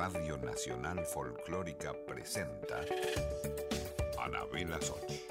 Radio Nacional Folclórica presenta Anabela Soch.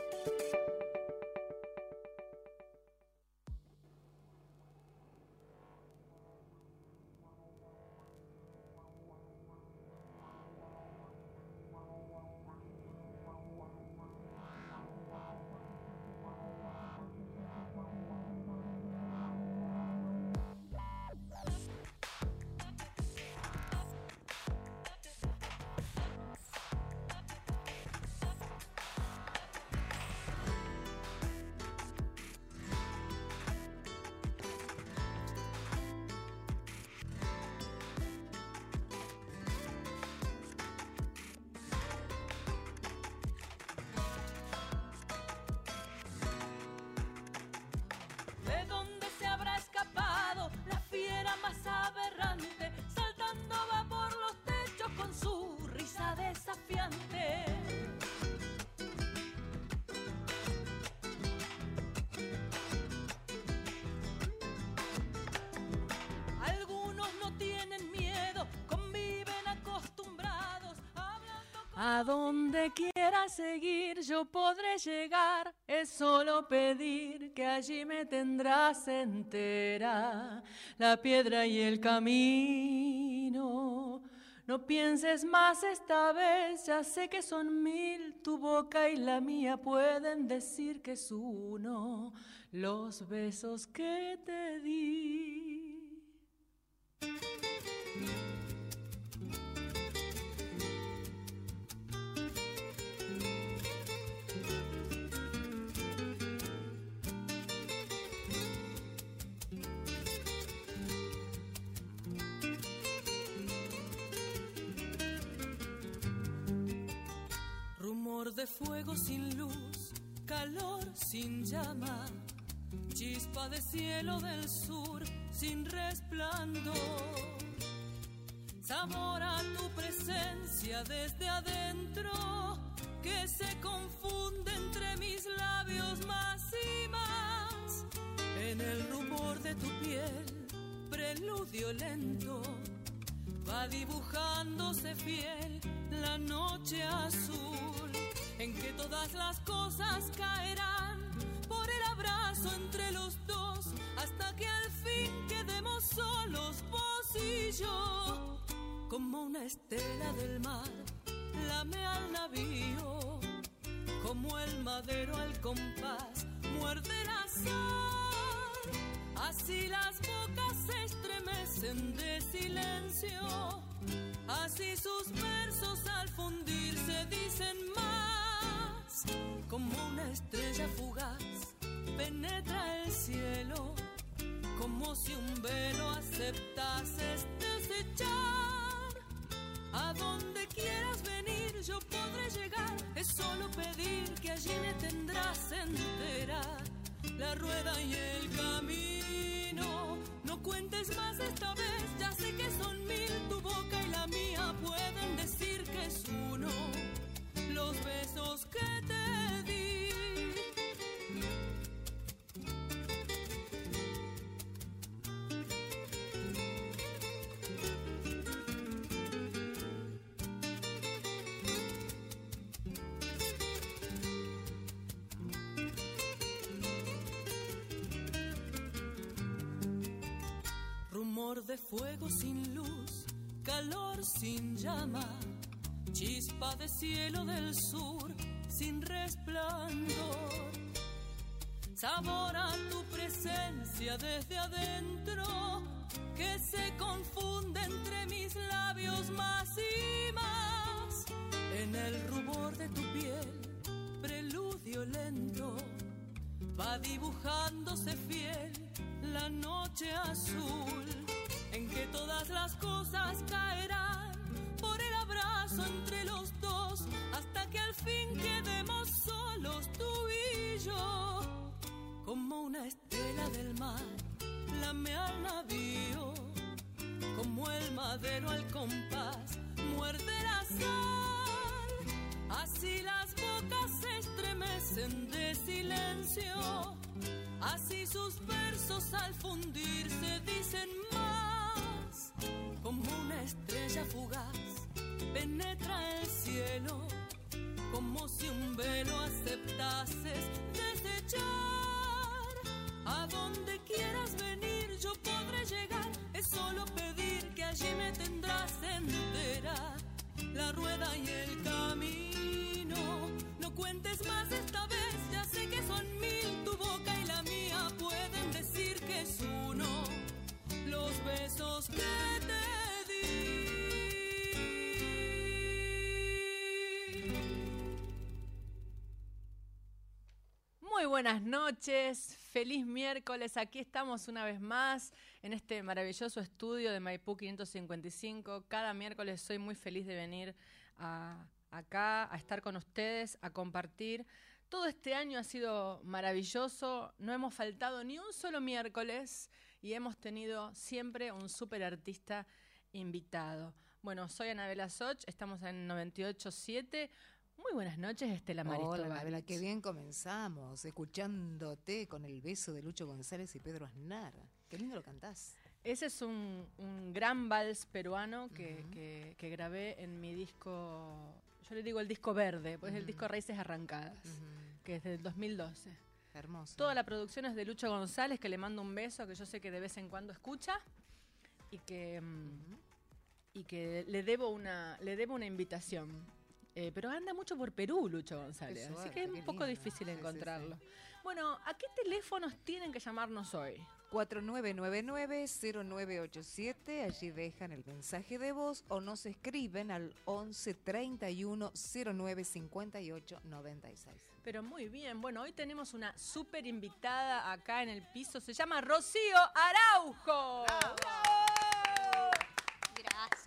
Es solo pedir que allí me tendrás entera, la piedra y el camino. No pienses más esta vez, ya sé que son mil, tu boca y la mía pueden decir que es uno, los besos que te di. De fuego sin luz, calor sin llama, chispa de cielo del sur sin resplandor. Sabor a tu presencia desde adentro que se confunde entre mis labios más y más. En el rumor de tu piel, preludio lento va dibujándose fiel la noche azul en que todas las cosas caerán por el abrazo entre los dos hasta que al fin quedemos solos vos y yo. Como una estela del mar lame al navío como el madero al compás muerde la sal. Así las bocas se estremecen de silencio Así sus versos al fundirse dicen más, como una estrella fugaz penetra el cielo, como si un velo aceptases desechar. A donde quieras venir yo podré llegar, es solo pedir que allí me tendrás entera, la rueda y el camino. De fuego sin luz, calor sin llama, chispa de cielo del sur sin resplandor. Sabor a tu presencia desde adentro que se confunde entre mis labios más y más. En el rubor de tu piel, preludio lento, va dibujándose fiel la noche las cosas caerán por el abrazo entre los dos hasta que al fin quedemos solos tú y yo. Como una estela del mar lame al navío como el madero al compás muerde la sal. Así las bocas se estremecen de silencio Así sus versos al fundirse dicen más, como una estrella fugaz penetra el cielo como si un velo aceptases desechar. Buenas noches, feliz miércoles. Aquí estamos una vez más en este maravilloso estudio de Maipú 555. Cada miércoles soy muy feliz de venir acá a estar con ustedes, a compartir. Todo este año ha sido maravilloso, no hemos faltado ni un solo miércoles y hemos tenido siempre un súper artista invitado. Bueno, soy Anabela Soch, estamos en 98.7. Muy buenas noches, Estela Maristo. Hola, Baritz. qué bien comenzamos, escuchándote con el beso de Lucho González y Pedro Aznar. Qué lindo lo cantás. Ese es un, un gran vals peruano que, que- que grabé en mi disco, yo le digo el disco verde, pues es el disco Raíces Arrancadas, que es del 2012. Hermoso. Toda la producción es de Lucho González, que le mando un beso, que yo sé que de vez en cuando escucha, y que, mm, y que le, debo una, le debo una invitación. Eh, pero anda mucho por Perú, Lucho González, así suerte, que es un poco lindo. difícil Sí, sí, sí. encontrarlo. Bueno, ¿a qué teléfonos tienen que llamarnos hoy? 4999-0987, allí dejan el mensaje de voz o nos escriben al 11 31 09 58 96. Pero muy bien, bueno, hoy tenemos una súper invitada acá en el piso, se llama Rocío Araujo.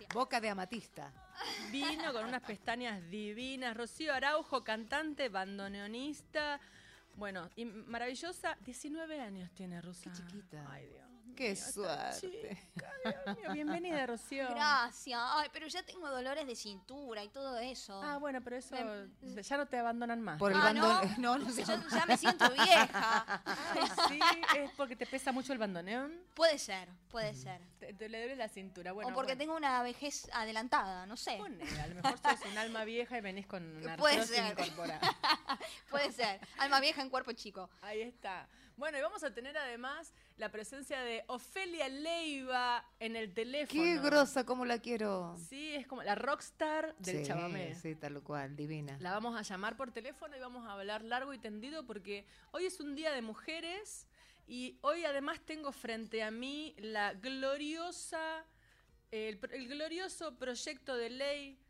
Gracias. Boca de amatista. Vino con unas pestañas divinas. Rocío Araujo, cantante, bandoneonista. Bueno, y maravillosa, 19 años tiene Rosa. Qué chiquita. Ay, Dios. Qué mío, suerte. chica, mío. Bienvenida, Rocío. Gracias. Ay, pero ya tengo dolores de cintura y todo eso. Ah, bueno, pero eso Me- ya no te abandonan más. Por el Ah. ¿no? No. Yo ya me siento vieja. Ay, sí, es porque te pesa mucho el bandoneón. Puede ser, puede ser. Te, te le duele la cintura. Bueno, o porque bueno. tengo una vejez adelantada, no sé. Ponele, a lo mejor sos un alma vieja y venís con una Puede ser. incorporada. Puede ser. Alma vieja en cuerpo chico. Ahí está. Bueno, y vamos a tener además la presencia de Ofelia Leiva en el teléfono. Qué grosa, cómo la quiero. Sí, es como la rockstar del sí, chamamé. Sí, tal cual, divina. La vamos a llamar por teléfono y vamos a hablar largo y tendido porque hoy es un día de mujeres y hoy además tengo frente a mí la gloriosa, el glorioso proyecto de ley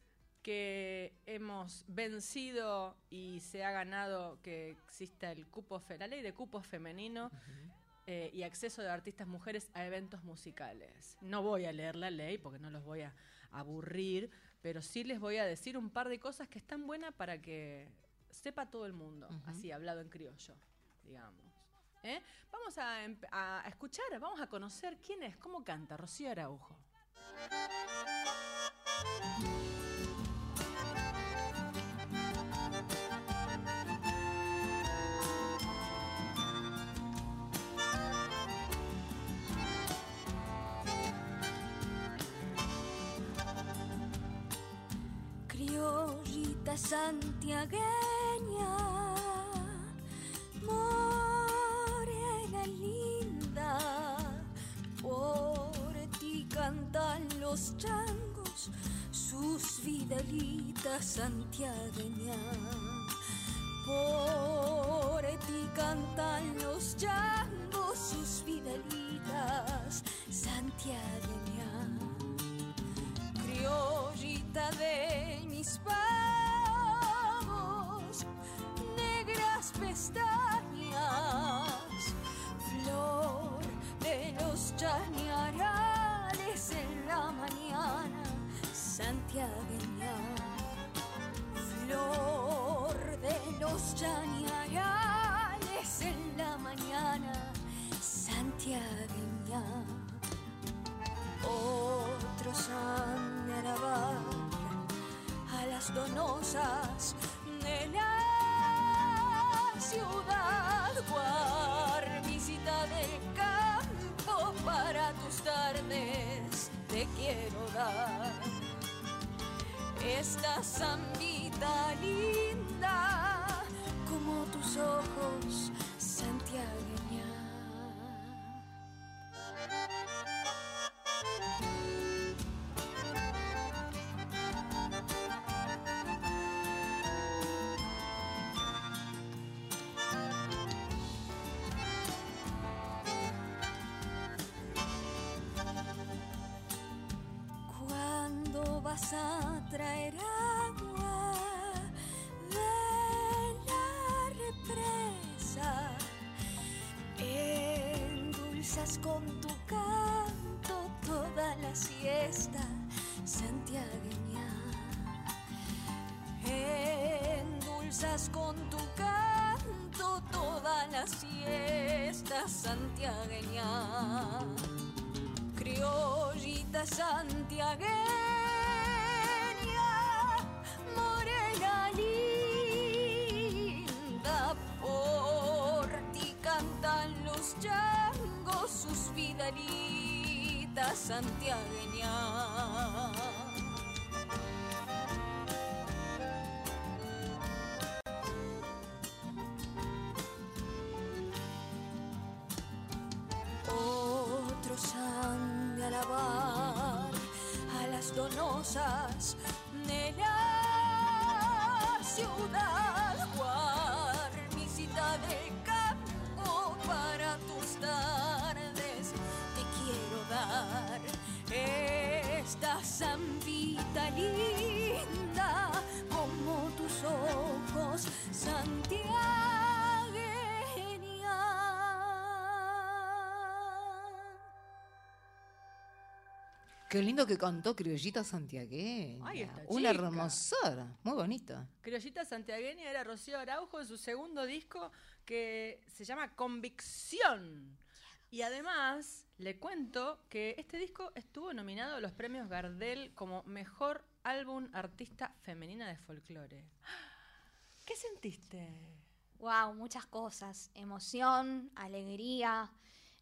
que hemos vencido y se ha ganado que exista el cupo, la ley de cupo femenino eh, y acceso de artistas mujeres a eventos musicales. No voy a leer la ley porque no los voy a aburrir, pero sí les voy a decir un par de cosas que están buenas para que sepa todo el mundo, así hablado en criollo, digamos. ¿Eh? Vamos a- a escuchar, vamos a conocer quién es, cómo canta Rocío Araujo. Criollita santiagueña, morena linda, por ti cantan los changos sus vidalitas santiagueñas. Santiagueña, flor de los chañarales en la mañana, santiagueña. Otros han de alabar a las donosas de la ciudad, esta zambita linda como tus ojos, santiagueña. ¿Cuándo vas a con tu canto toda la siesta santiagueña. Endulzas con tu canto toda la siesta santiagueña criollita santiagueña, santiagueña. Otros han de alabar a las donosas de la ciudad, zambita linda como tus ojos, Santiagueña. Qué lindo que cantó Criollita Santiagueña. Ay, esta Una chica. hermosura, muy bonito. Criollita santiagueña era Rocío Araujo en su segundo disco que se llama Convicción. Y además le cuento que este disco estuvo nominado a los premios Gardel como mejor álbum artista femenina de folclore. ¿Qué sentiste? Wow, muchas cosas. Emoción, alegría,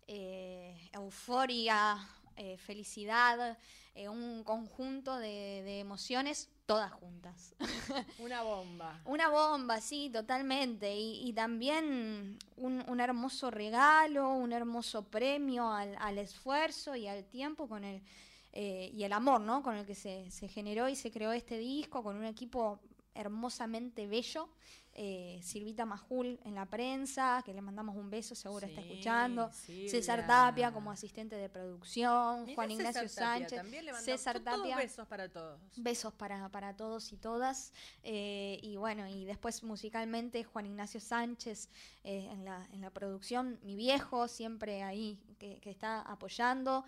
eh, euforia, eh, felicidad, eh, un conjunto de, de emociones todas juntas. Una bomba. Una bomba, sí, totalmente. Y, y también un, un hermoso regalo, un hermoso premio al, al esfuerzo y al tiempo con el, eh, y el amor, ¿no? Con el que se, se generó y se creó este disco, con un equipo hermosamente bello. Eh, Silvita Majul en la prensa, que le mandamos un beso, seguro está escuchando. Silvia. César Tapia como asistente de producción, Mirá Juan César Ignacio Tapia, Sánchez, también le mandamos- César todos Tapia. besos para todos. Besos para, para todos y todas. eh, y bueno, y después musicalmente Juan Ignacio Sánchez eh, en, la, en la producción, mi viejo siempre ahí que, que está apoyando,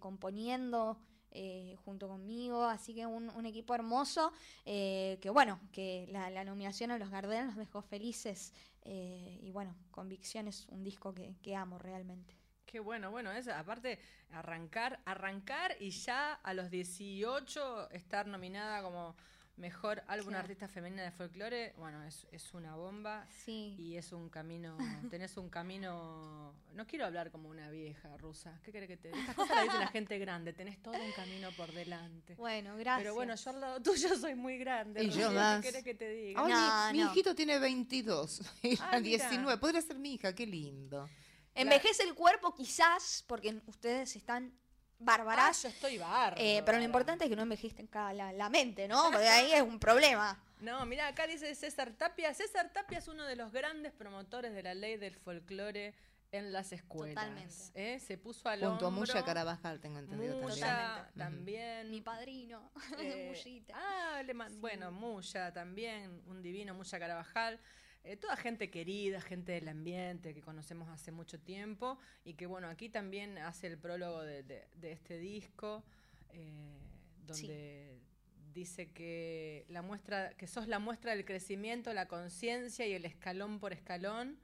componiendo. Eh, junto conmigo, así que un, un equipo hermoso, eh, que bueno, que la, nominación a los Gardel nos dejó felices eh, y bueno, Convicción es un disco que, que amo realmente. Qué bueno, bueno, es aparte arrancar, arrancar y ya a los 18 estar nominada como mejor álbum Claro. artista femenina de folclore, bueno, es, es una bomba Sí. y es un camino, tenés un camino, no quiero hablar como una vieja rusa, ¿qué querés que te diga? Estas cosas las dice la gente grande, tenés todo un camino por delante. Bueno, gracias. Pero bueno, yo al lado tuyo soy muy grande. Y yo ¿qué más. querés que te diga? No, mi no. hijito tiene 22, Ah, mira. 19. Podría ser mi hija, qué lindo. Envejece el cuerpo quizás, porque ustedes están Ah, bárbaras. yo estoy bárbara. eh, pero lo importante es que no envejezca la, la mente, ¿no? Porque ahí es un problema. No, mira, acá dice César Tapia. César Tapia es uno de los grandes promotores de la ley del folclore en las escuelas. Totalmente. ¿eh? Se puso al Junto a. Mucha Carabajal, tengo entendido Muya también. también. Mi padrino, Eh, Mullita. ah, le man- bueno, Muya también, un divino Muya Carabajal. Eh, toda gente querida, gente del ambiente que conocemos hace mucho tiempo y que bueno, aquí también hace el prólogo de, de- de este disco, eh, donde dice que la muestra, que sos la muestra del crecimiento, la conciencia y el escalón por escalón.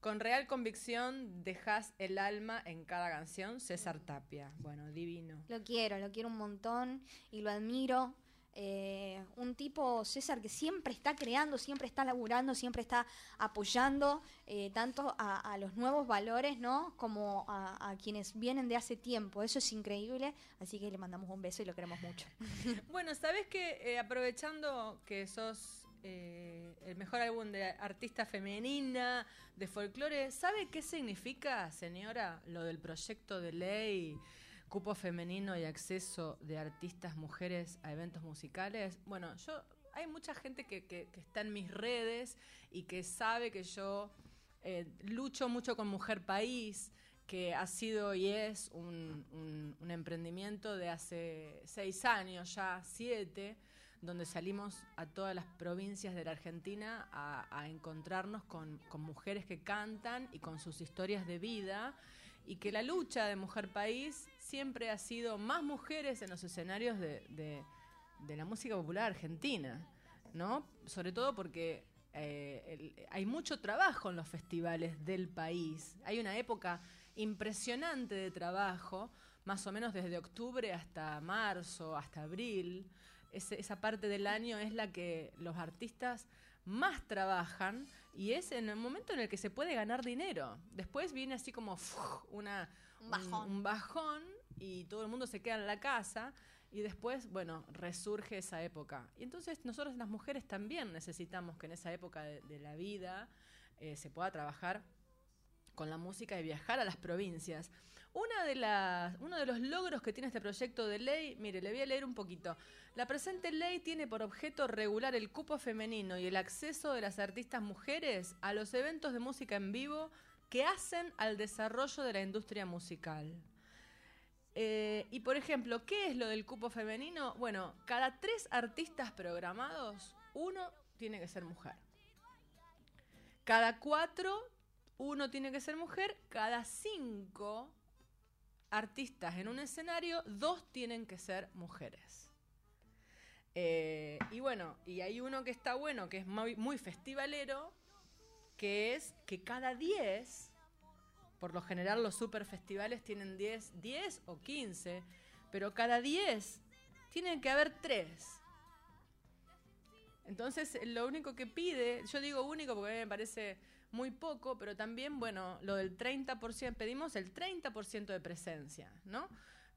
Con real convicción dejas el alma en cada canción, César Tapia. Bueno, divino. Lo quiero, lo quiero un montón y lo admiro. Eh, un tipo, César, que siempre está creando, siempre está laburando, siempre está apoyando eh, tanto a, los nuevos valores, ¿no? Como a, quienes vienen de hace tiempo. Eso es increíble, así que le mandamos un beso y lo queremos mucho. Bueno, ¿sabes que aprovechando que sos eh, el mejor álbum de artista femenina, de folclore, ¿sabe qué significa, señora, lo del proyecto de ley, cupo femenino y acceso de artistas mujeres a eventos musicales? Bueno, yo hay mucha gente que, que- está en mis redes y que sabe que yo eh, lucho mucho con Mujer País, que ha sido y es un, un- un emprendimiento de hace seis años ya, siete, donde salimos a todas las provincias de la Argentina a, a encontrarnos con, con mujeres que cantan y con sus historias de vida y que la lucha de Mujer País siempre ha sido más mujeres en los escenarios de, de- la música popular argentina, ¿no? Sobre todo porque eh, hay mucho trabajo en los festivales del país. Hay una época impresionante de trabajo, más o menos desde octubre hasta marzo, hasta abril. Esa parte del año es la que los artistas más trabajan y es en el momento en el que se puede ganar dinero. Después viene así como una, Un bajón. un bajón y todo el mundo se queda en la casa y después, bueno, resurge esa época. Y entonces nosotros las mujeres también necesitamos que en esa época de, de la vida eh, se pueda trabajar con la música y viajar a las provincias. Una de las, uno de los logros que tiene este proyecto de ley, mire, le voy a leer un poquito. La presente ley tiene por objeto regular el cupo femenino y el acceso de las artistas mujeres a los eventos de música en vivo que hacen al desarrollo de la industria musical. Eh, y por ejemplo, ¿qué es lo del cupo femenino? Bueno, cada tres artistas programados, uno tiene que ser mujer. Cada cuatro, uno tiene que ser mujer. Cada cinco artistas en un escenario, dos tienen que ser mujeres. Eh, y bueno, y hay uno que está bueno, que es muy, festivalero, que es que cada 10, por lo general los super festivales tienen 10, 10 o 15, pero cada 10 tienen que haber 3. Entonces, lo único que pide, yo digo único porque a mí me parece muy poco, pero también, bueno, lo del 30%, pedimos el 30% de presencia, ¿no?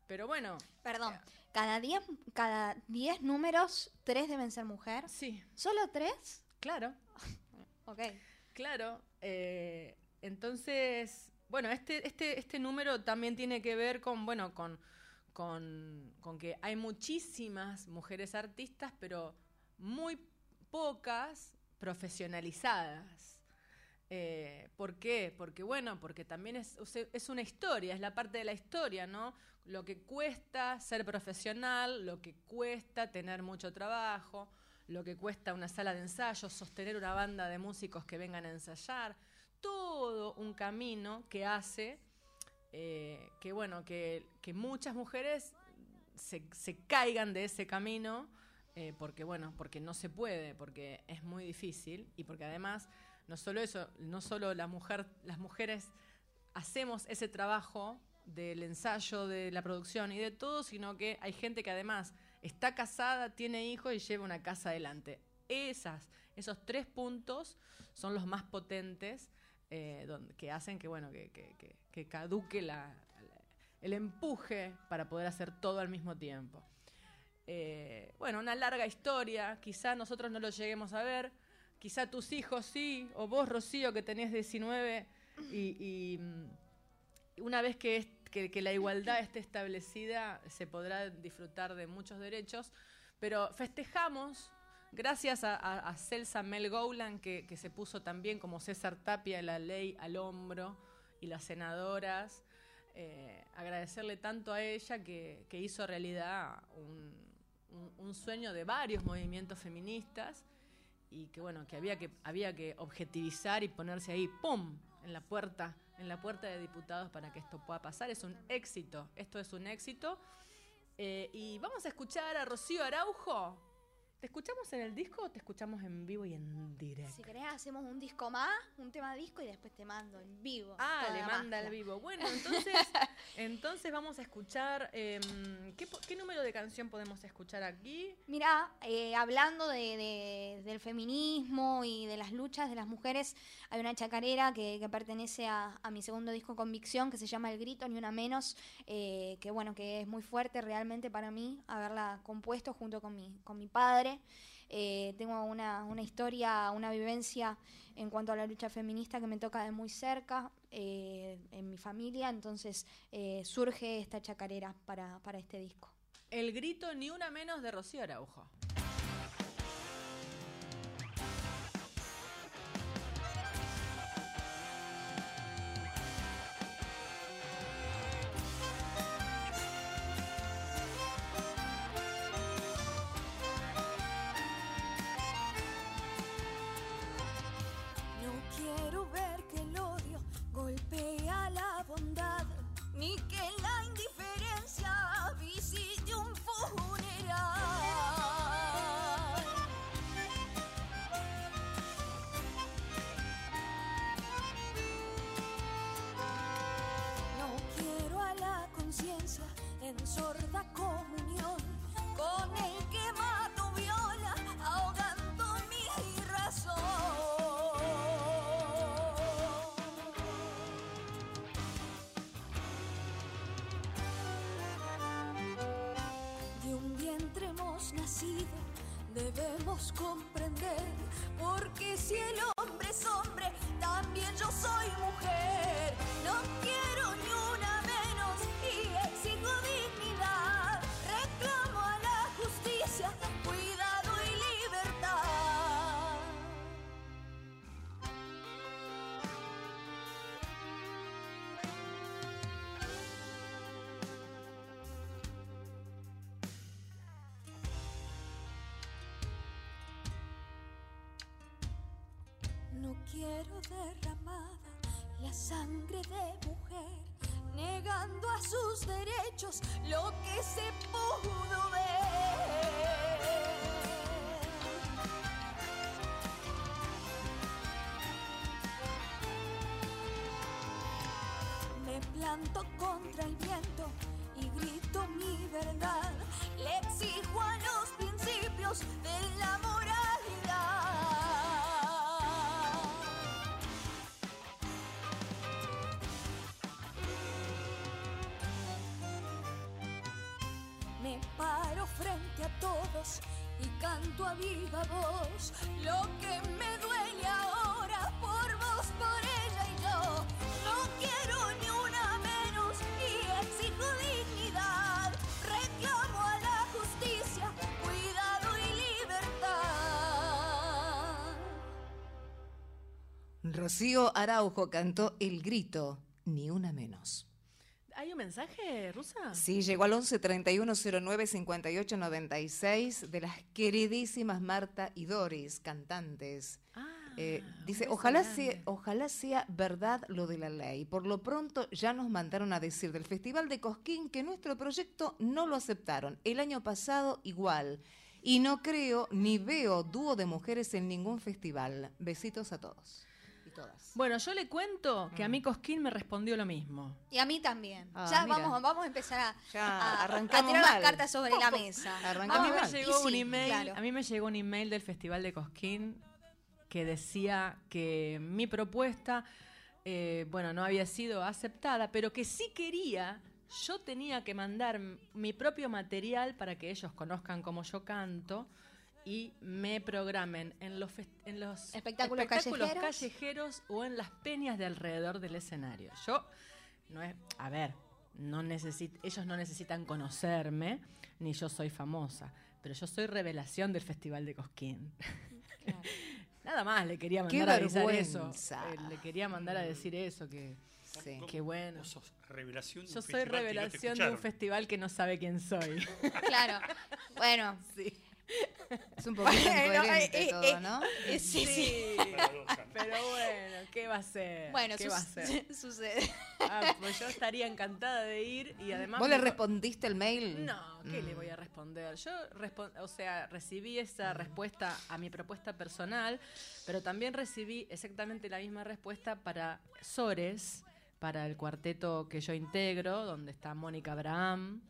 Pero bueno, Perdón, cada 10 cada 10 números, 3 deben ser mujer. sí, ¿Solo 3? claro. Ok. Claro, eh, entonces, bueno, este, este, este número también tiene que ver con, bueno, con, con, con que hay muchísimas mujeres artistas, pero muy pocas profesionalizadas. Eh, ¿Por qué? Porque, bueno, porque también es, es una historia, es la parte de la historia, ¿no? Lo que cuesta ser profesional, lo que cuesta tener mucho trabajo, lo que cuesta una sala de ensayo, sostener una banda de músicos que vengan a ensayar, todo un camino que hace eh, que, bueno, que, que muchas mujeres se, se caigan de ese camino eh, porque, bueno, porque no se puede, porque es muy difícil y porque además, no solo eso, no solo las mujeres hacemos ese trabajo del ensayo, de la producción y de todo, sino que hay gente que además está casada, tiene hijos y lleva una casa adelante. Esas, esos tres puntos son los más potentes eh, donde- que hacen que, bueno, que, que- que- que caduque la- la- el empuje para poder hacer todo al mismo tiempo. Eh, bueno, una larga historia, quizá nosotros no lo lleguemos a ver, quizá tus hijos sí, o vos, Rocío, que tenés 19, y, y, mm, una vez que, que- que la igualdad esté establecida, se podrá disfrutar de muchos derechos, pero festejamos, gracias a, a- a Celsa Mel Gowland, que, que se puso también como César Tapia la ley al hombro, y las senadoras, eh, agradecerle tanto a ella que, que hizo realidad un, un- un sueño de varios movimientos feministas y que bueno que había que había que objetivizar y ponerse ahí pum en la puerta en la puerta de diputados para que esto pueda pasar. Es un éxito esto es un éxito. Eh, y vamos a escuchar a Rocío Araujo ¿Te escuchamos en el disco o te escuchamos en vivo y en directo? Si querés hacemos un disco más, un tema disco y después te mando en vivo. Ah, le manda al vivo. Bueno, entonces, entonces vamos a escuchar. em, ¿qué, número de canción podemos escuchar aquí? Mira, eh, hablando de, de- del feminismo y de las luchas de las mujeres, hay una chacarera que, que pertenece a, a mi segundo disco Convicción, que se llama El Grito, ni una menos, eh, que bueno, que es muy fuerte realmente para mí haberla compuesto junto con mi, con mi padre. Eh, tengo una, una historia, una vivencia en cuanto a la lucha feminista que me toca de muy cerca eh, en mi familia, entonces eh, surge esta chacarera para, para este disco. El grito ni una menos de Rocío Araujo. Nacido, debemos comprender, porque si el quiero derramada la sangre de mujer, negando a sus derechos lo que se pudo ver. Me planto contra el viento y grito mi verdad. Le exijo a los principios de lo que me duele ahora por vos, por ella y yo. No quiero ni una menos y exijo dignidad. Reclamo a la justicia, cuidado y libertad. Rocío Araujo cantó El Grito, ni una menos. ¿Hay un mensaje, Rusa? Sí, llegó al 11 31 09 58 96 de las queridísimas Marta y Doris, cantantes. Ah, Eh, dice, ojalá sea, ojalá sea verdad lo de la ley. Por lo pronto ya nos mandaron a decir del Festival de Cosquín que nuestro proyecto no lo aceptaron. El año pasado igual. Y no creo ni veo dúo de mujeres en ningún festival. Besitos a todos todas. Bueno, yo le cuento que a mí Cosquín me respondió lo mismo. Y a mí también. Ah, ya mira. vamos, vamos a empezar a, Ya a- a tirar mal. las cartas sobre la mesa. A mí, me llegó un sí, email, claro. a mí me llegó un email del Festival de Cosquín que decía que mi propuesta, eh, bueno, no había sido aceptada, pero que sí quería, yo tenía que mandar mi propio material para que ellos conozcan cómo yo canto y me programen en los, en los Espectáculos callejeros. callejeros o en las peñas de alrededor del escenario. Yo, no es, a ver, no necesit, ellos no necesitan conocerme, ni yo soy famosa, pero yo soy revelación del Festival de Cosquín. Claro. Nada más le quería mandar a avisar eso. Eh, le quería mandar a decir eso, que, Sí. que bueno. Vos sos revelación de Yo un soy no revelación de un festival que no sabe quién soy. Claro. Bueno, Sí. Es un poquito Bueno, incoherente eh, eh, todo, eh, ¿no? Eh, sí, sí. Pero bueno, ¿qué va a ser? Bueno, ¿qué sus- va a ser? sucede. Ah, pues yo estaría encantada de ir y además... ¿Vos le respondiste el mail? No, ¿qué le Mm. voy a responder? Yo, respon- o sea, recibí esa respuesta a mi propuesta personal, pero también recibí exactamente la misma respuesta para Sores, para el cuarteto que yo integro, donde está Mónica Abraham,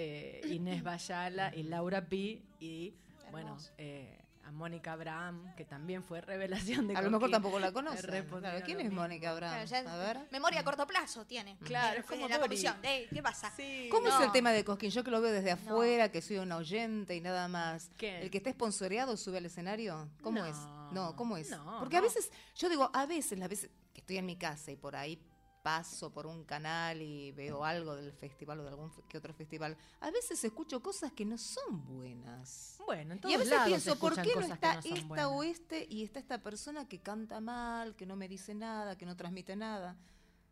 eh, Inés Bayala y Laura Pi, y bueno, eh, a Mónica Abraham, que también fue revelación de A lo mejor tampoco la respondieron Claro, ¿Quién es. Mónica Abraham? Claro, A ver. Memoria a corto plazo tiene. Claro, Eh, es como la comisión. Eh, ¿Qué pasa? Sí, ¿Cómo es el tema de Cosquín? Yo que lo veo desde afuera, que soy un oyente y nada más. ¿Qué? ¿El que está esponsoreado sube al escenario? ¿Cómo No, es? No, ¿cómo es? no, Porque a veces, yo digo, a veces, las veces que estoy en mi casa y por ahí paso por un canal y veo algo del festival o de algún que otro festival, a veces escucho cosas que no son buenas. Bueno, en Y a veces lados pienso, ¿por qué no está no esta buenas. o este y está esta persona que canta mal, que no me dice nada, que no transmite nada?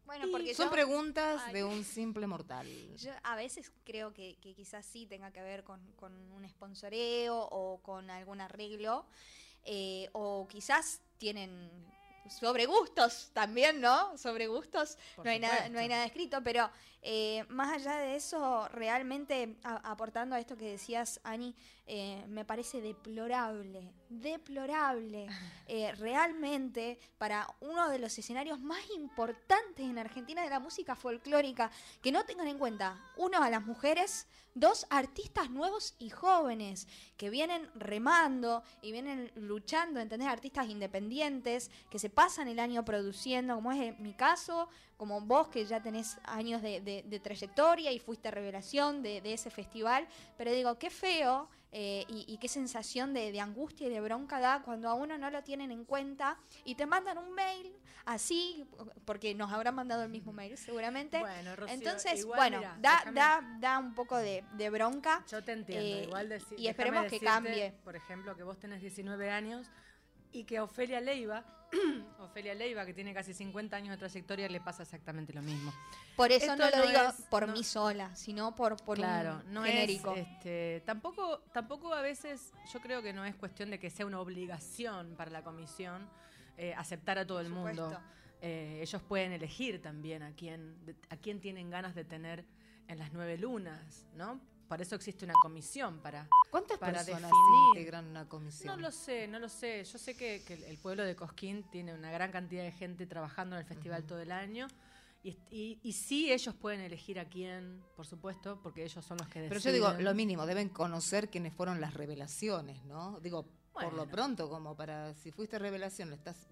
Bueno, porque Son yo, preguntas Ay. de un simple mortal. yo a veces creo que, que quizás sí tenga que ver con, con un sponsoreo o con algún arreglo. eh, o quizás tienen sobre gustos también, ¿no? Sobre gustos Por no hay, nada, no hay nada escrito, pero eh, más allá de eso, realmente a- aportando a esto que decías, Ani, eh, me parece deplorable, deplorable, eh, realmente para uno de los escenarios más importantes en Argentina de la música folclórica, que no tengan en cuenta, uno, a las mujeres, dos, artistas nuevos y jóvenes, que vienen remando y vienen luchando, ¿entendés? Artistas independientes, que se pasan el año produciendo, como es mi caso, como vos que ya tenés años de, de- de trayectoria y fuiste revelación de, de ese festival, pero digo, qué feo eh, y, y qué sensación de, de angustia y de bronca da cuando a uno no lo tienen en cuenta y te mandan un mail así, porque nos habrán mandado el mismo mail seguramente. Bueno, Rocío, Entonces, igual, bueno, da, déjame- da, da un poco de, de bronca. Yo te entiendo, Eh, igual deci- y esperemos que cambie. Por ejemplo, que vos tenés 19 años y que Ofelia Leiva, Ofelia Leiva, que tiene casi 50 años de trayectoria, le pasa exactamente lo mismo. Por eso Esto no lo no digo es- por no- mí sola, sino por, por claro, un no genérico. es este, tampoco tampoco a veces yo creo que no es cuestión de que sea una obligación para la comisión eh, aceptar a todo el mundo. Eh, ellos pueden elegir también a quién a quién tienen ganas de tener en las nueve lunas, ¿no? Por eso existe una comisión para ¿Cuántas para personas definir. integran una comisión? No lo sé, no lo sé. Yo sé que, que el pueblo de Cosquín tiene una gran cantidad de gente trabajando en el festival todo el año. Y, y, y sí, ellos pueden elegir a quién, por supuesto, porque ellos son los que deciden. Pero yo digo, lo mínimo, deben conocer quiénes fueron las revelaciones, ¿no? Digo, por lo pronto, como para, si fuiste revelación, estás,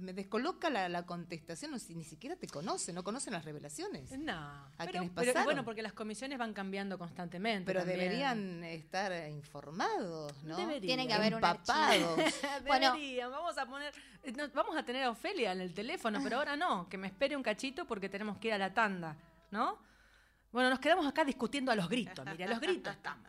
me descoloca la, la contestación, o si ni siquiera te conocen, no conocen las revelaciones. No, pero, quienes pero- pasaron. bueno, porque las comisiones van cambiando constantemente. Pero también. deberían estar informados, ¿no? Deberían. Tiene que haber un Empapados. Bueno. Deberían, vamos a poner, no, vamos a tener a Ofelia en el teléfono, pero ahora no, que me espere un cachito porque tenemos que ir a la tanda, ¿no? Bueno, nos quedamos acá discutiendo a los gritos, mira, a los gritos estamos.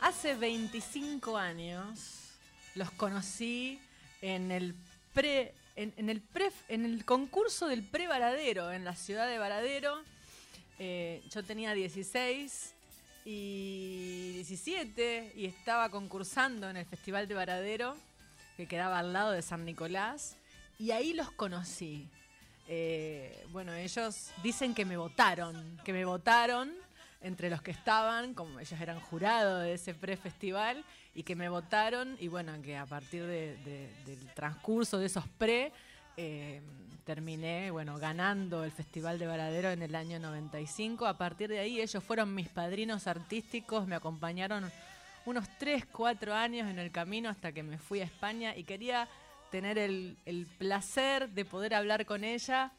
Hace 25 años los conocí en el pre en, en el pre, en el concurso del pre-Varadero en la ciudad de Varadero. Eh, yo tenía 16 y 17 y estaba concursando en el Festival de Varadero que quedaba al lado de San Nicolás y ahí los conocí. Eh, bueno, ellos dicen que me votaron, que me votaron entre los que estaban, como ellos eran jurados de ese pre-festival, y que me votaron, y bueno, que a partir de- de- del transcurso de esos pre, eh, terminé, bueno, ganando el Festival de Varadero en el año 95. A partir de ahí ellos fueron mis padrinos artísticos, me acompañaron unos 3, 4 años en el camino hasta que me fui a España y quería tener el, el placer de poder hablar con ella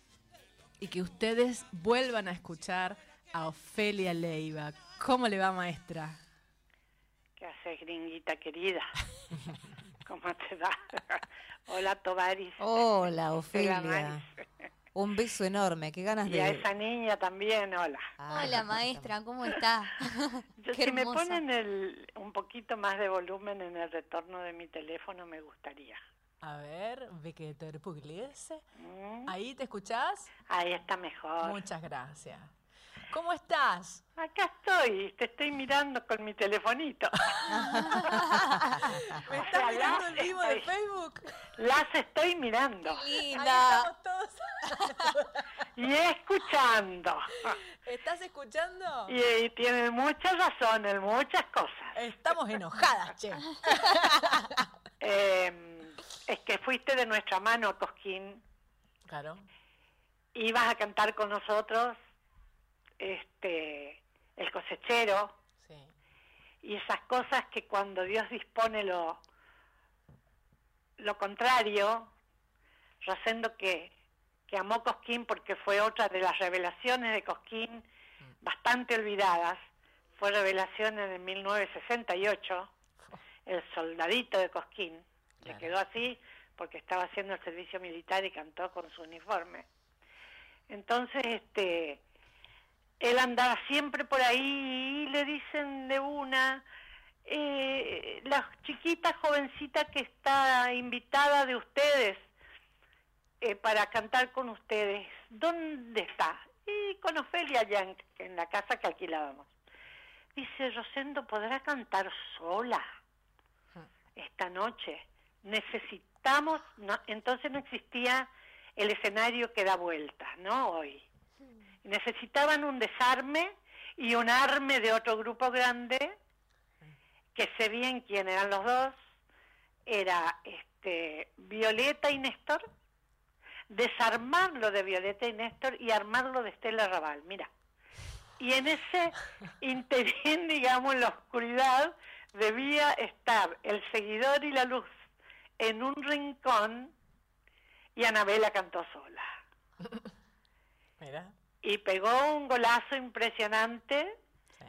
y que ustedes vuelvan a escuchar a Ofelia Leiva. ¿Cómo le va, maestra? ¿Qué haces, gringuita querida? ¿Cómo te va? Hola, Tovaris. Hola, Hola, Ofelia. Un beso enorme, qué ganas Y a de... esa niña también, hola. Ah, Hola maestra, ¿cómo está? Yo, Qué si me ponen el, un poquito más de volumen en el retorno de mi teléfono, me gustaría. A ver, ve que te pugliese. ¿Mm? ¿Ahí te escuchás? Ahí está mejor. Muchas gracias. ¿Cómo estás? Acá estoy, te estoy mirando con mi telefonito. ¿Me O estás sea, mirando el vivo de Facebook? Las estoy mirando Ahí Linda. estamos todos. y escuchando. ¿Estás escuchando? Y, y tiene mucha razón en muchas cosas. Estamos enojadas, che. Eh, es que fuiste de nuestra mano Cosquín, Claro. ibas a cantar con nosotros este el cosechero. Sí. y esas cosas que cuando Dios dispone lo lo contrario Rosendo que que amó Cosquín porque fue otra de las revelaciones de Cosquín bastante olvidadas. Fue revelación en el 1968 el soldadito de Cosquín. Le Claro. quedó así porque estaba haciendo el servicio militar y cantó con su uniforme. Entonces este él andaba siempre por ahí y le dicen de una, eh, la chiquita jovencita que está invitada de ustedes eh, para cantar con ustedes, ¿dónde está? Y con Ofelia allá en, en la casa que alquilábamos. Dice, Rosendo, ¿podrá cantar sola esta noche? Necesitamos, no, entonces no existía el escenario que da vueltas, ¿no? Hoy necesitaban un desarme y un arme de otro grupo grande, que sé bien quién eran los dos, era este Violeta y Néstor, desarmarlo de Violeta y Néstor y armarlo de Estela Raval, mira. Y en ese interín, digamos, en la oscuridad, debía estar el seguidor y la luz en un rincón y Anabela cantó sola Mira. Y pegó un golazo impresionante Sí.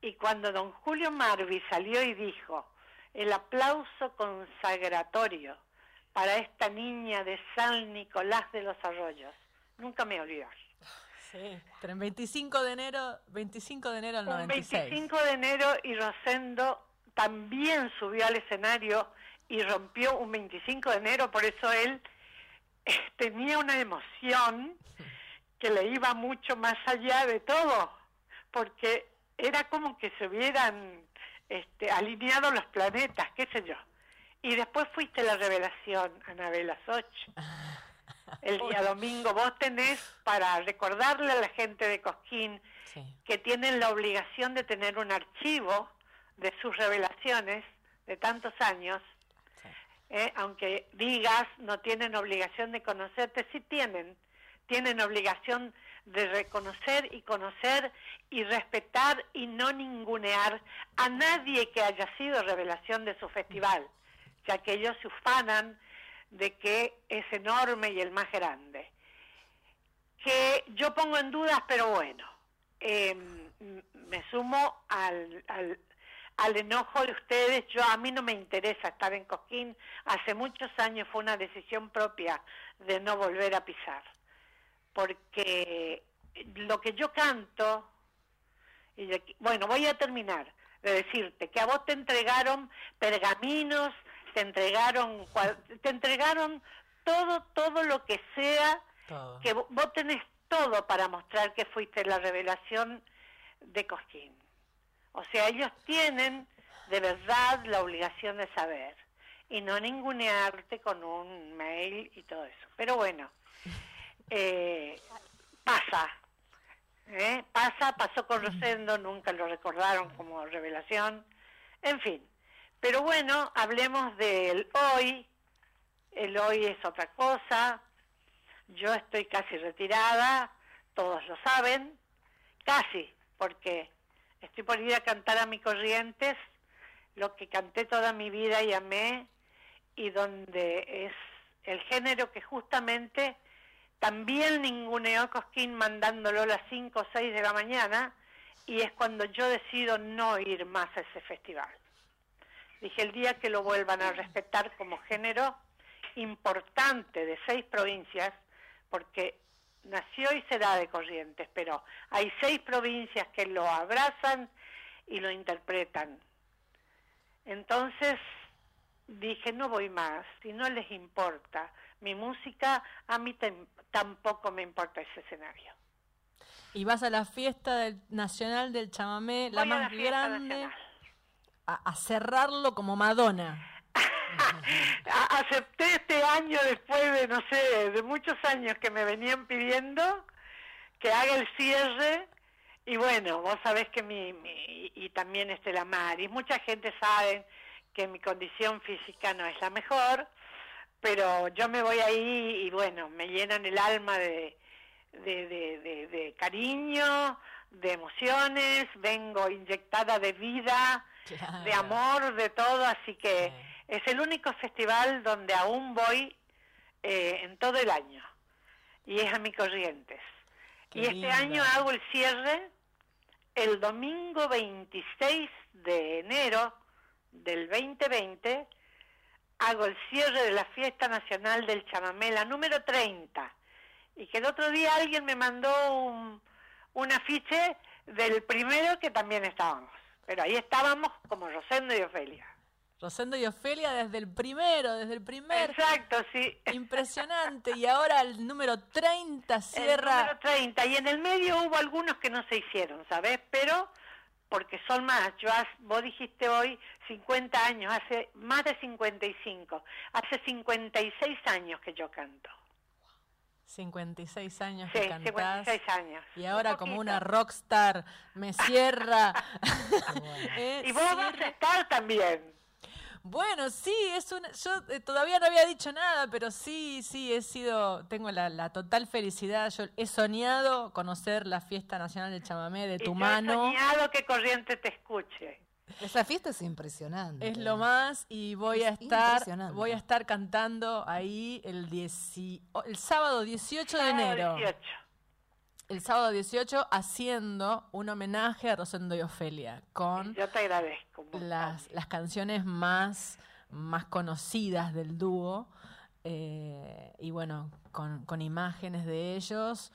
y cuando don Julio Marvi salió y dijo el aplauso consagratorio para esta niña de San Nicolás de los Arroyos, nunca me olvidar. Sí. Pero en 25 de enero, 25 de enero del Un 96. 25 de enero y Rosendo también subió al escenario y rompió un 25 de enero, por eso él eh, tenía una emoción que le iba mucho más allá de todo, porque era como que se hubieran este, alineado los planetas, qué sé yo. Y después fuiste la revelación, Anabela Soch. El día domingo vos tenés para recordarle a la gente de Cosquín Sí. que tienen la obligación de tener un archivo de sus revelaciones de tantos años, Sí. ¿eh? aunque digas no tienen obligación de conocerte, sí tienen, tienen obligación de reconocer y conocer y respetar y no ningunear a nadie que haya sido revelación de su festival, ya que ellos se ufanan de que es enorme y el más grande. Que yo pongo en dudas, pero bueno, eh, me sumo al, al, al enojo de ustedes. Yo a mí no me interesa estar en Cosquín. Hace muchos años fue una decisión propia de no volver a pisar, porque lo que yo canto y de bueno, voy a terminar. de decirte que a vos te entregaron pergaminos, te entregaron, te entregaron todo, todo lo que sea, Todo. que vo- vos tenés todo para mostrar que fuiste la revelación de Cosquín. O sea, ellos tienen de verdad la obligación de saber y no ningunearte con un mail y todo eso. Pero bueno, eh, pasa, ¿eh? pasa, pasó con Rosendo, nunca lo recordaron como revelación, en fin. Pero bueno, hablemos del hoy, el hoy es otra cosa, yo estoy casi retirada, todos lo saben, casi, porque estoy por ir a cantar a mi Corrientes, lo que canté toda mi vida y amé, y donde es el género que justamente también ninguneó Cosquín mandándolo a las 5 o 6 de la mañana, y es cuando yo decido no ir más a ese festival. Dije, el día que lo vuelvan a respetar como género importante de seis provincias, porque nació y será de Corrientes, pero hay seis provincias que lo abrazan y lo interpretan. Entonces dije, no voy más, si no les importa mi música, a mí tampoco me importa ese escenario. Y vas a la fiesta del- nacional del chamamé, la Voy más la grande, a, a cerrarlo como Madonna. Acepté este año después de, no sé, de muchos años que me venían pidiendo que haga el cierre y bueno, vos sabés que mi, mi- y también este la Maris, mucha gente sabe que mi condición física no es la mejor, pero yo me voy ahí y bueno, me llenan el alma de, de, de- de- de cariño, de emociones, vengo inyectada de vida, de amor, de todo, así que es el único festival donde aún voy eh, en todo el año y es a mi Corrientes. Qué y este año hago el cierre el domingo 26 de enero del 2020, hago el cierre de la Fiesta Nacional del Chamamé, la número 30. Y que el otro día alguien me mandó un, un afiche del primero que también estábamos. Pero ahí estábamos como Rosendo y Ofelia. Rosendo y Ofelia desde el primero, desde el primer. Exacto, sí. Impresionante. Y ahora el número 30 El cierra. número 30. Y en el medio hubo algunos que no se hicieron, ¿sabes? Pero porque son más. Yo, has- vos dijiste hoy 50 años, hace más de 55. Hace 56 años que yo canto. 56 años Sí, que cantás. 56 años. Y ahora Un como una rockstar me cierra. Eh, Y vos vas a estar también. Bueno, sí, es una, yo eh, todavía no había dicho nada, pero sí, sí, he sido, tengo la, la total felicidad. Yo he soñado conocer la fiesta nacional del chamamé de Y tu yo he mano. soñado que Corriente te escuche. Esa fiesta es impresionante. Es lo más y voy a Es estar voy a estar cantando ahí el dieci- el sábado 18 de Sábado enero. 18. El sábado 18 haciendo un homenaje a Rosendo y Ofelia con Yo te agradezco. un montón. las, las canciones más, más conocidas del dúo eh, y bueno, con, con imágenes de ellos.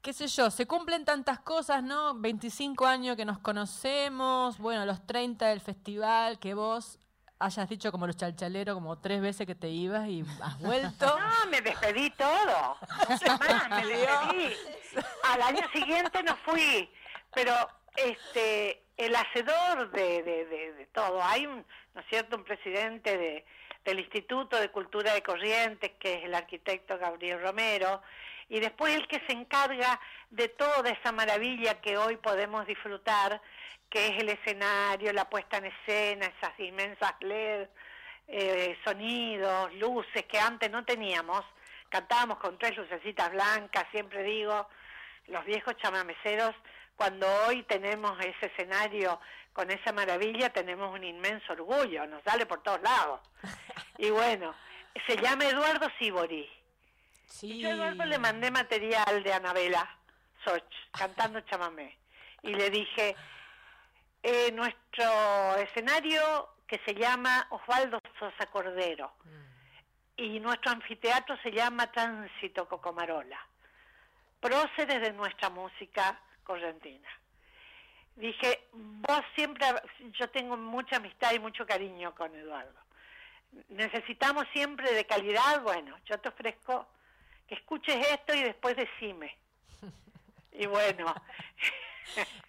Qué sé yo, se cumplen tantas cosas, ¿no? 25 años que nos conocemos, bueno, los 30 del festival, que vos hayas dicho como los chalchaleros como tres veces que te ibas y has vuelto. No, me despedí todo. Me despedí. Al año siguiente no fui, pero este el hacedor de, de, de- de todo, hay un, ¿no es cierto?, un presidente de, del Instituto de Cultura de Corrientes, que es el arquitecto Gabriel Romero, y después el que se encarga de toda esa maravilla que hoy podemos disfrutar, que es el escenario, la puesta en escena, esas inmensas LED, eh, sonidos, luces que antes no teníamos. Cantábamos con tres lucecitas blancas, siempre digo, los viejos chamameceros, cuando hoy tenemos ese escenario con esa maravilla, tenemos un inmenso orgullo, nos sale por todos lados. Y bueno, se llama Eduardo Sibori. Sí. Yo a Eduardo le mandé material de Anabela Soch, cantando chamamé. Y le dije, eh, nuestro escenario que se llama Osvaldo Sosa Cordero y nuestro anfiteatro se llama Tránsito Cocomarola, próceres de nuestra música correntina. dije, vos siempre, yo tengo mucha amistad y mucho cariño con Eduardo. Necesitamos siempre de calidad, bueno, yo te ofrezco que escuches esto y después decime. Y bueno,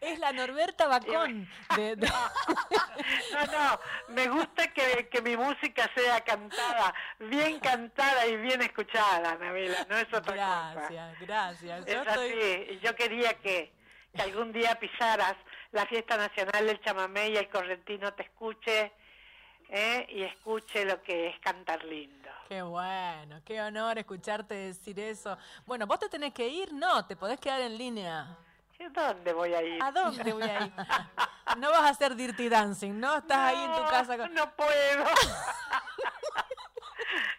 Es la Norberta Bacón. de- de- no, no, me gusta que, que mi música sea cantada, bien cantada y bien escuchada, Anabela, no es otra cosa. Gracias, gracias. Yo Es estoy... yo quería que, que algún día pisaras la fiesta nacional del chamamé y el correntino te escuche ¿eh? y escuche lo que es cantar lindo. Qué bueno, qué honor escucharte decir eso. Bueno, vos te tenés que ir, no, te podés quedar en línea. ¿Y dónde voy a ir? ¿A dónde voy a ir? No vas a hacer dirty dancing, ¿no? Estás ahí en tu casa con... No puedo.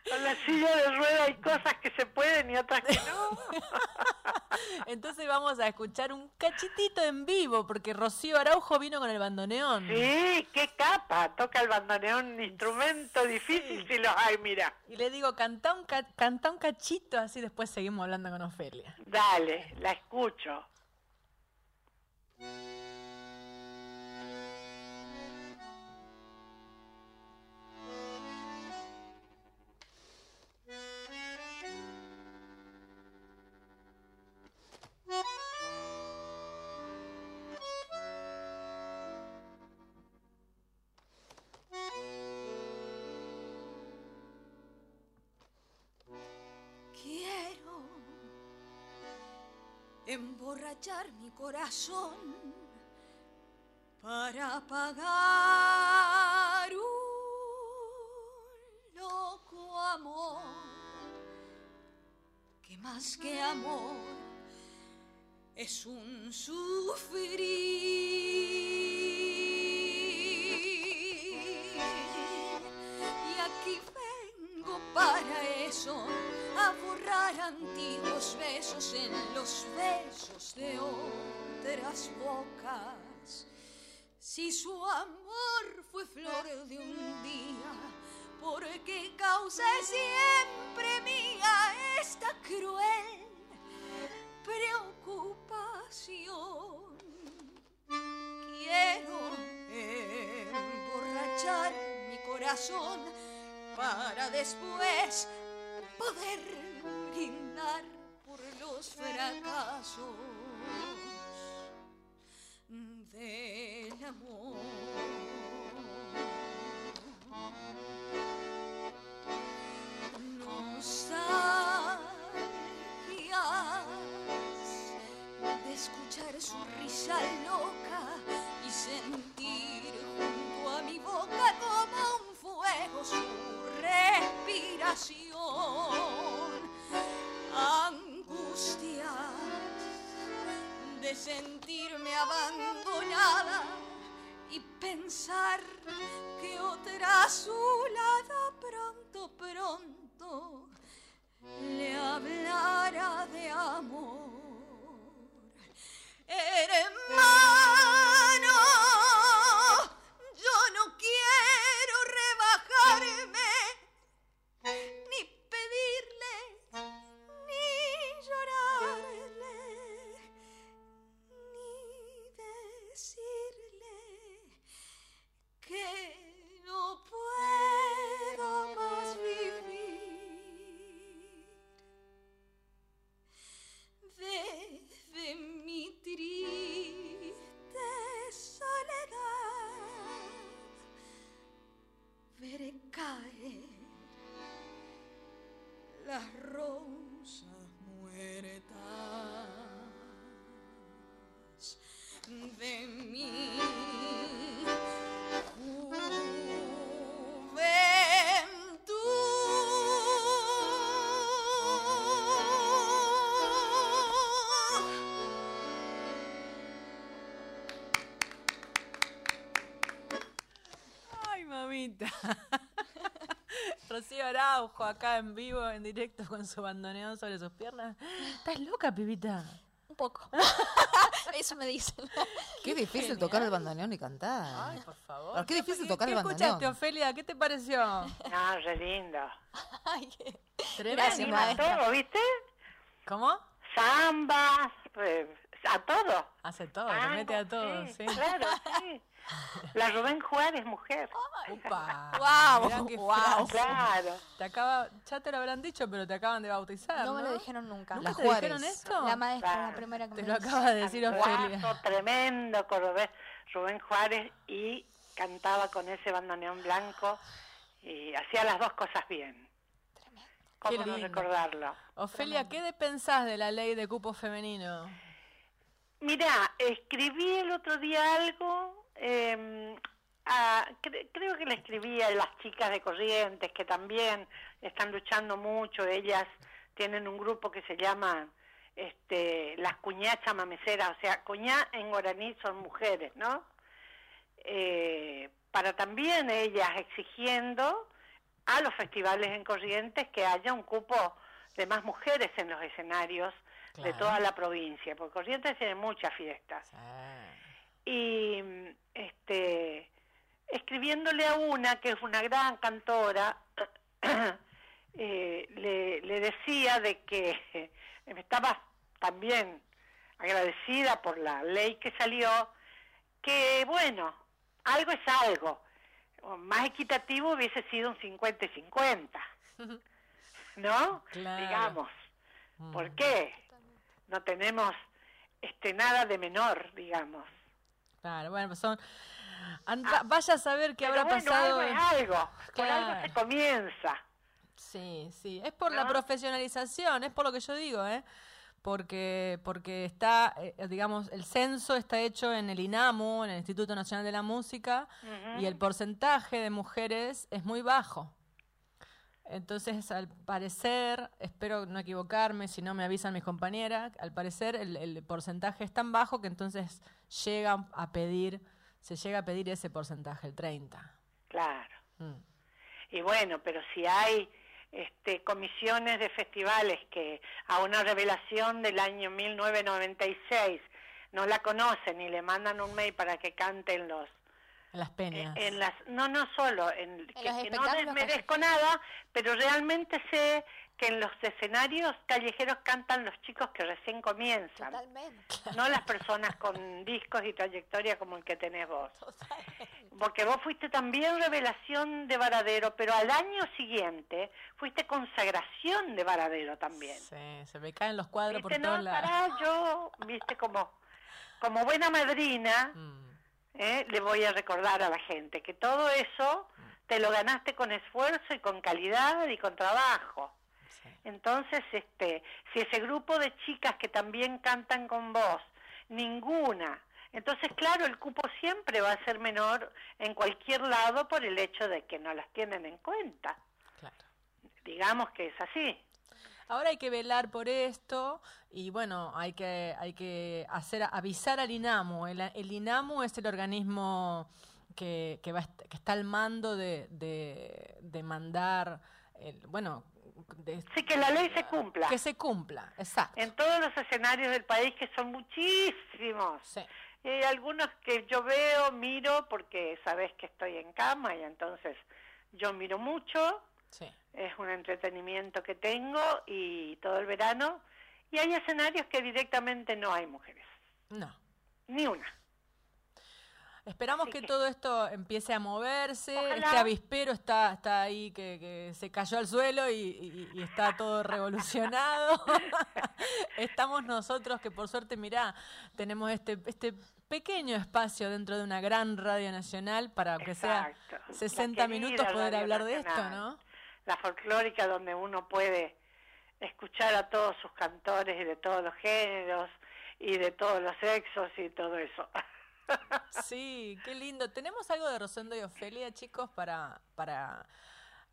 Con la silla de rueda hay cosas que se pueden y otras que no. Entonces vamos a escuchar un cachitito en vivo, porque Rocío Araujo vino con el bandoneón. Sí, qué capa. Toca el bandoneón, un instrumento difícil si los hay, mira. Y le digo, canta un, ca- canta un cachito, así después seguimos hablando con Ofelia. Dale, la escucho. Quiero emborrachar mi corazón para pagar un loco amor que más que amor es un sufrir. Y aquí vengo para eso, a borrar antiguos en los besos de otras bocas. Si su amor fue flor de un día, ¿por qué causa siempre mía esta cruel preocupación? Quiero emborrachar mi corazón para después poder brindar los fracasos del amor. Nostalgias de escuchar su risa loca y sentir junto a mi boca como un fuego su respiración. De sentirme abandonada y pensar que otra a su lado pronto, pronto le Araujo, acá en vivo, en directo, con su bandoneón sobre sus piernas. ¿Estás loca, pibita? Un poco. Eso me dicen. Qué difícil tocar el bandoneón y cantar. Ay, por favor. Pero qué difícil tocar ¿Qué el escuchaste, bandoneón. Ofelia? ¿Qué te pareció? No, re lindo. Ay, qué- Tremendo. Gracias, todo, ¿viste? ¿Cómo? Zambas, re- A todo. Hace todo, le Tango, mete a todo, sí. Claro, sí. La Rubén Juárez, mujer. Upa. Mirá qué guau. frase. Claro. Te acaba, ya te lo habrán dicho, pero te acaban de bautizar, ¿no? No me lo dijeron nunca. ¿Nunca La te Juárez. dijeron esto? La maestra, Claro. la primera que Te me lo acaba de decir Ofelia. Tremendo cordobés, Rubén Juárez, y cantaba con ese bandoneón blanco y hacía las dos cosas bien. ¿Cómo Qué no recordarlo? Ofelia, ¿qué de- pensás de la ley de cupo femenino? Mira, escribí el otro día algo, eh, a- cre- creo que le escribí a las chicas de Corrientes, que también están luchando mucho, ellas tienen un grupo que se llama este, las cuñá chamameceras, o sea, cuñá en guaraní son mujeres, ¿no? Eh, para también ellas exigiendo a los festivales en Corrientes que haya un cupo de más mujeres en los escenarios de toda la provincia, porque Corrientes tiene muchas fiestas. Y este escribiéndole a una que es una gran cantora, eh, le, le decía de que estaba también agradecida por la ley que salió, que bueno, algo es algo. Más equitativo hubiese sido un 50 y 50. ¿No? Claro. Digamos. Mm. ¿Por qué? No tenemos este nada de menor, digamos. Claro, bueno, pues son... anda- vaya a saber qué Ah. Pero habrá bueno, pasado. algo es algo. Se comienza. Sí, sí, es por la profesionalización, es por lo que yo digo, ¿eh? Porque, porque está, eh, digamos, el censo está hecho en el INAMU, en el Instituto Nacional de la Música, y el porcentaje de mujeres es muy bajo. Entonces, al parecer, espero no equivocarme, si no me avisan mis compañeras, al parecer el, el porcentaje es tan bajo que entonces llegan a pedir, se llega a pedir ese porcentaje, el 30. Claro. Mm. Y bueno, pero si hay este, comisiones de festivales que a una revelación del año 1996 no la conocen y le mandan un mail para que canten los En las peñas. en las no no solo en, que, que no desmerezco nada pero realmente sé que en los escenarios callejeros cantan los chicos que recién comienzan Totalmente. no las personas con discos y trayectoria como el que tenés vos porque vos fuiste también revelación de Varadero pero al año siguiente fuiste consagración de Varadero también Sí, se me caen los cuadros por viste todos no lados. pará yo viste como como buena madrina Mm, ¿eh? le voy a recordar a la gente que todo eso te lo ganaste con esfuerzo y con calidad y con trabajo. Entonces, este, si ese grupo de chicas que también cantan con vos, ninguna, entonces claro, el cupo siempre va a ser menor en cualquier lado por el hecho de que no las tienen en cuenta. Claro. Digamos que es así. Ahora hay que velar por esto y bueno, hay que, hay que hacer avisar al INAMU. El, el INAMU es el organismo que, que, va, que está al mando de, de, de mandar, el, bueno, de- Sí, que la ley se cumpla. que se cumpla, exacto. En todos los escenarios del país, que son muchísimos. Sí. Y hay algunos que yo veo, miro, porque sabes que estoy en cama y entonces yo miro mucho, Sí. es un entretenimiento que tengo y todo el verano. Y hay escenarios que directamente no hay mujeres, No. ni una. Esperamos que, que- todo esto empiece a moverse. Ojalá. Este avispero está, está ahí que, que se cayó al suelo y, y- y está todo revolucionado. Estamos nosotros que por suerte, mirá, tenemos este, este pequeño espacio dentro de una gran radio nacional para aunque sea Exacto. 60 La minutos poder Radio hablar de esto. ¿no? La folclórica donde uno puede escuchar a todos sus cantores y de todos los géneros y de todos los sexos y todo eso. Sí, qué lindo. ¿Tenemos algo de Rosendo y Ofelia, chicos, para, para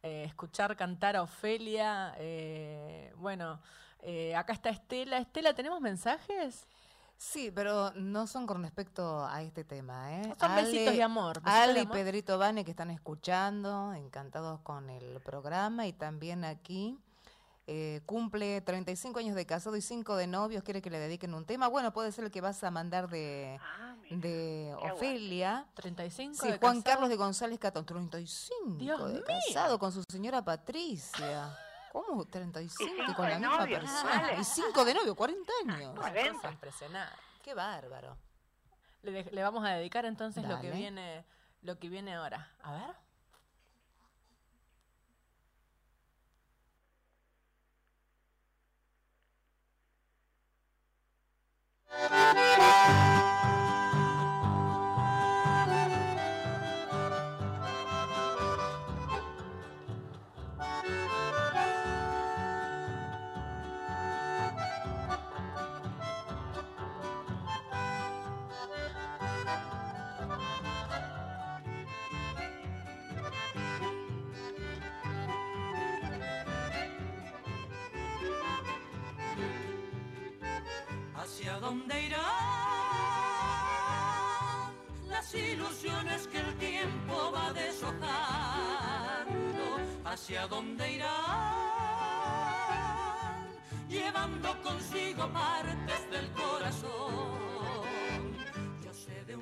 eh, escuchar cantar a Ofelia? Eh, bueno, eh, acá está Estela. Estela, ¿tenemos mensajes? Sí, pero no son con respecto a este tema, ¿eh? Son besitos de amor, besitos Ale de y amor. Pedrito Vane que están escuchando, encantados con el programa y también aquí. Eh, cumple 35 años de casado y 5 de novios, quiere que le dediquen un tema. Bueno, puede ser el que vas a mandar de, Ah, mira. de. Ofelia. 35 Sí, de Juan casado. Carlos de González Catón, 35 Dios de mío. casado con su señora Patricia. ¿Cómo 35 cinco con la misma novio, persona? vale. Y 5 de novio, 40 años. Una 40. cosa impresionante. Qué bárbaro. Le, le vamos a dedicar entonces lo que viene lo que viene ahora. A ver. ¿Hacia dónde irán las ilusiones que el tiempo va deshojando? ¿Hacia dónde irán llevando consigo partes del corazón? Yo sé de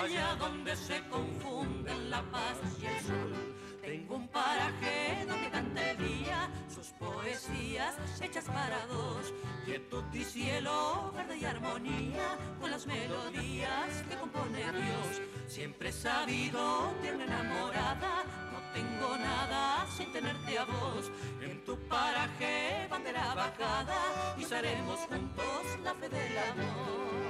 allá donde se confunden la paz y el sol. Tengo un paraje donde canta día sus poesías hechas para dos. Quietud y cielo, verde y armonía con las melodías que compone Dios. Siempre he sabido, tierna enamorada, no tengo nada sin tenerte a vos. En tu paraje, bandera bajada, pisaremos juntos la fe del amor.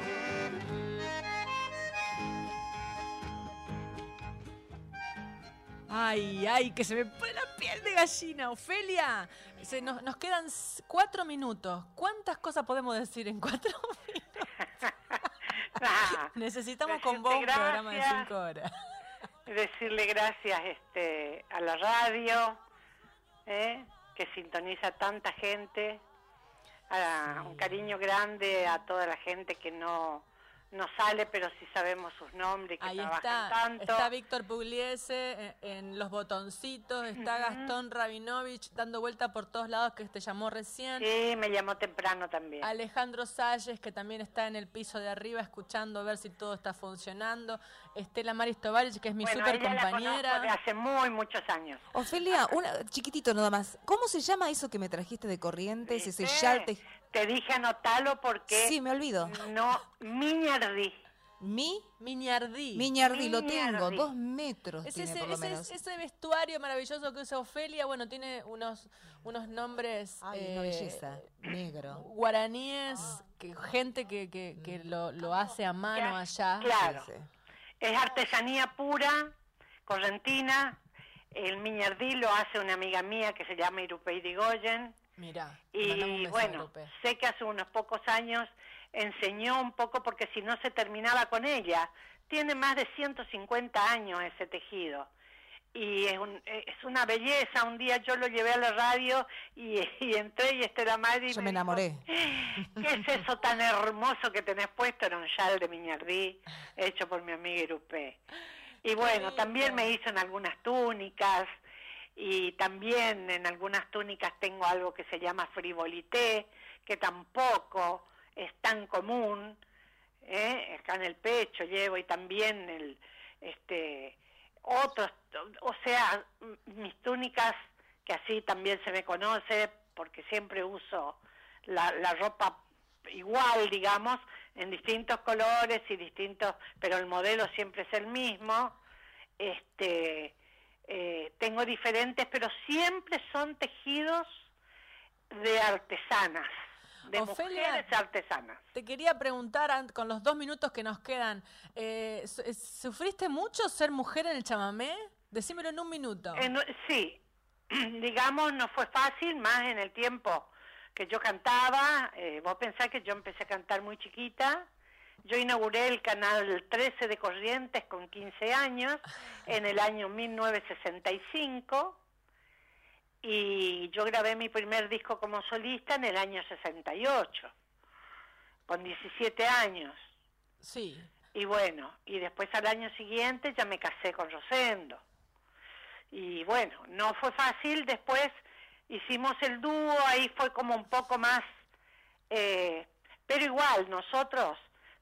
Ay, ay, que se me pone la piel de gallina, Ofelia. Se nos, nos quedan cuatro minutos. ¿Cuántas cosas podemos decir en cuatro minutos? Necesitamos con vos un programa de cinco horas. decirle gracias este, a la radio, ¿eh? que sintoniza tanta gente, a- un cariño grande a toda la gente que no, no sale, pero sí sabemos sus nombres, que Ahí trabajan está, tanto. está Víctor Pugliese en, en los botoncitos, está Gastón Rabinovich dando vuelta por todos lados que te llamó recién. Sí, me llamó temprano también. Alejandro Salles, que también está en el piso de arriba escuchando a ver si todo está funcionando. Estela Maris Tovarich, que es mi bueno, super ella la conozco de compañera. hace muy muchos años. Ofelia, una, chiquitito nada más. ¿Cómo se llama eso que me trajiste de Corrientes? Ese ¿Viste? yal te- Te dije anotalo porque Sí, me olvido. no, Miñardí. Mi Miñardí. Miñardí, lo tengo, dos metros Es tiene ese, por lo ese- menos. ese vestuario maravilloso que usa Ofelia, bueno, tiene unos, unos nombres Ay, una eh, belleza, negro. guaraníes, que, gente que, que, que lo, lo hace a mano allá. Claro. Es artesanía pura, correntina. El miñardí lo hace una amiga mía que se llama Irupe Irigoyen. Mira, Y bueno, sé que hace unos pocos años enseñó un poco porque si no se terminaba con ella. Tiene más de 150 años ese tejido. Y es, un- es una belleza. Un día yo lo llevé a la radio y, y entré y Estela Madrid Yo me enamoré. ¿Qué es eso tan hermoso que tenés puesto? Era un chal de Miñardí hecho por mi amiga Irupé. Y bueno, también me hizo en algunas túnicas y también en algunas túnicas tengo algo que se llama frivolité, que tampoco es tan común. ¿eh? Acá en el pecho llevo y también el, este, otros, o sea, mis túnicas, que así también se me conoce, porque siempre uso la, la ropa igual, digamos, en distintos colores y distintos, pero el modelo siempre es el mismo. Este, eh, tengo diferentes, pero siempre son tejidos de artesanas, de Ofelia, mujeres artesanas. Te quería preguntar, con los dos minutos que nos quedan, eh, eh, ¿sufriste mucho ser mujer en el chamamé? Decímelo en un minuto. En- sí, digamos, no fue fácil, más en el tiempo que yo cantaba. eh, vos pensás que yo empecé a cantar muy chiquita. Yo inauguré el canal 13 de Corrientes con 15 años en el año 1965 y yo grabé mi primer disco como solista en el año 68, con 17 años. Sí. Y bueno, y después al año siguiente ya me casé con Rosendo. Y bueno, no fue fácil, después hicimos el dúo, ahí fue como un poco más, eh, pero igual nosotros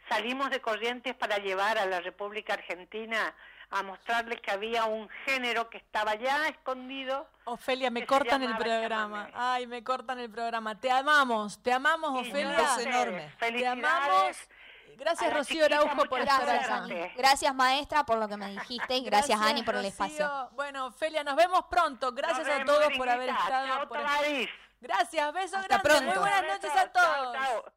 salimos de Corrientes para llevar a la República Argentina a mostrarles que había un género que estaba ya escondido. Ofelia, me cortan el programa. chamamé. Ay, me cortan el programa. Te amamos, te amamos, Y Ofelia. ustedes. enorme. Te amamos. Gracias, Rocío Araujo, por estar Gracias, acá. Gracias. Gracias, maestra, por lo que me dijiste y gracias, Ani, por el Rocío. espacio. Bueno, Ofelia, nos vemos pronto. Gracias Nos a vemos, todos por haber estado. Chao, por-. Gracias, beso Hasta grande. Muy buenas noches a Chao, todos. chao.